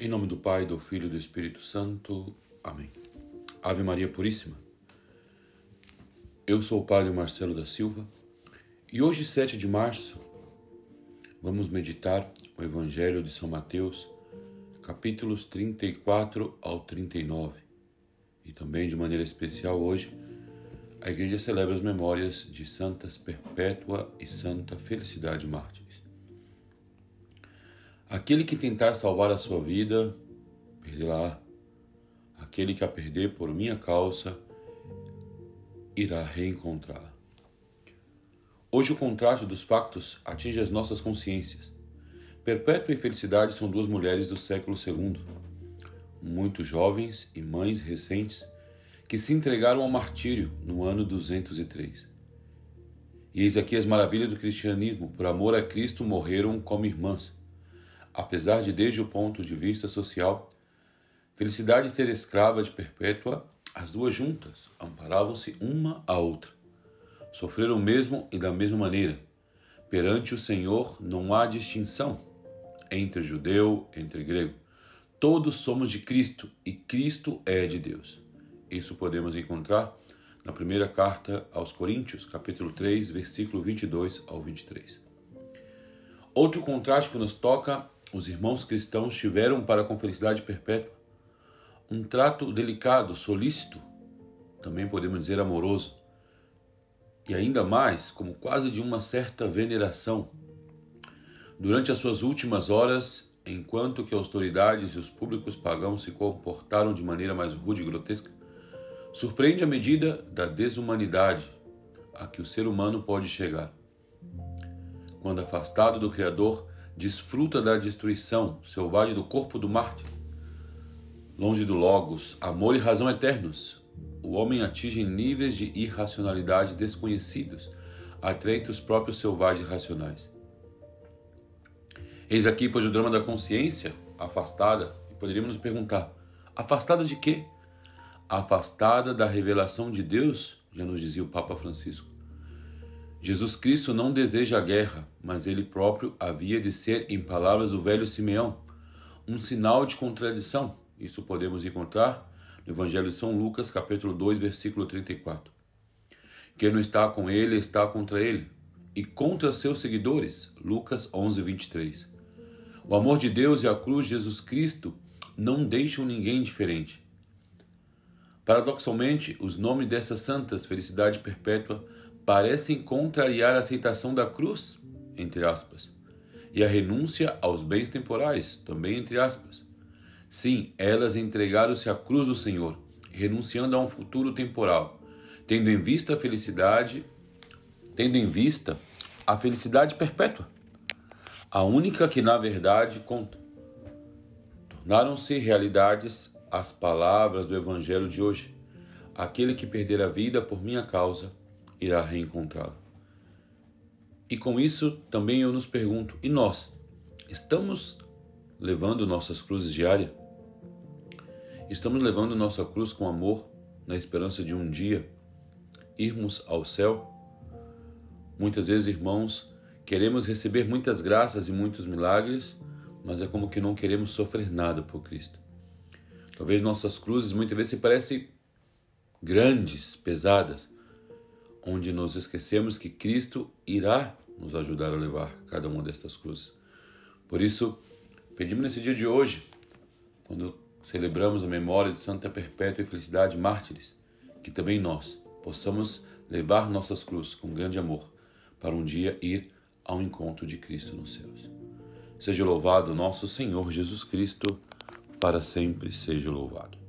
Em nome do Pai, do Filho e do Espírito Santo. Amém. Ave Maria Puríssima. Eu sou o Padre Marcelo da Silva e hoje, 7 de março, vamos meditar o Evangelho de São Mateus, capítulos 34 ao 39. E também, de maneira especial, hoje, a Igreja celebra as memórias de Santas Perpétua e Santa Felicidade Mártires. Aquele que tentar salvar a sua vida, perderá. Aquele que a perder por minha causa, irá reencontrá-la. Hoje o contraste dos factos atinge as nossas consciências. Perpétua e Felicidade são duas mulheres do século II, muito jovens e mães recentes, que se entregaram ao martírio no ano 203. E eis aqui as maravilhas do cristianismo, por amor a Cristo morreram como irmãs apesar de, desde o ponto de vista social, felicidade ser escrava de Perpétua, as duas juntas amparavam-se uma à outra. Sofreram o mesmo e da mesma maneira. Perante o Senhor não há distinção entre judeu, entre grego. Todos somos de Cristo e Cristo é de Deus. Isso podemos encontrar na primeira carta aos Coríntios, capítulo 3, versículo 22 ao 23. Outro contraste que nos toca os irmãos cristãos tiveram para com felicidade perpétua um trato delicado, solícito, também podemos dizer amoroso, e ainda mais como quase de uma certa veneração. Durante as suas últimas horas, enquanto que autoridades e os públicos pagãos se comportaram de maneira mais rude e grotesca, surpreende a medida da desumanidade a que o ser humano pode chegar. Quando afastado do Criador, desfruta da destruição selvagem do corpo do mártir. Longe do Logos, amor e razão eternos, o homem atinge níveis de irracionalidade desconhecidos, até os próprios selvagens racionais. Eis aqui, pois, o drama da consciência afastada, e poderíamos nos perguntar: afastada de quê? Afastada da revelação de Deus, já nos dizia o Papa Francisco. Jesus Cristo não deseja a guerra, mas ele próprio havia de ser, em palavras do velho Simeão, um sinal de contradição. Isso podemos encontrar no Evangelho de São Lucas, capítulo 2, versículo 34. Quem não está com ele está contra ele, e contra seus seguidores. Lucas 11, 23. O amor de Deus e a cruz de Jesus Cristo não deixam ninguém diferente. Paradoxalmente, os nomes dessas santas, felicidade perpétua, parecem contrariar a aceitação da cruz, entre aspas, e a renúncia aos bens temporais, também entre aspas. Sim, elas entregaram-se à cruz do Senhor, renunciando a um futuro temporal, tendo em vista a felicidade, tendo em vista a felicidade perpétua, a única que na verdade conta. Tornaram-se realidades as palavras do evangelho de hoje. Aquele que perder a vida por minha causa irá reencontrá-lo. E com isso também eu nos pergunto: e nós? Estamos levando nossas cruzes diárias? Estamos levando nossa cruz com amor, na esperança de um dia irmos ao céu? Muitas vezes, irmãos, queremos receber muitas graças e muitos milagres, mas é como que não queremos sofrer nada por Cristo. Talvez nossas cruzes muitas vezes se parecem grandes, pesadas, onde nos esquecemos que Cristo irá nos ajudar a levar cada uma destas cruzes. Por isso, pedimos nesse dia de hoje, quando celebramos a memória de Santa Perpétua e Felicidade Mártires, que também nós possamos levar nossas cruzes com grande amor para um dia ir ao encontro de Cristo nos céus. Seja louvado nosso Senhor Jesus Cristo, para sempre seja louvado.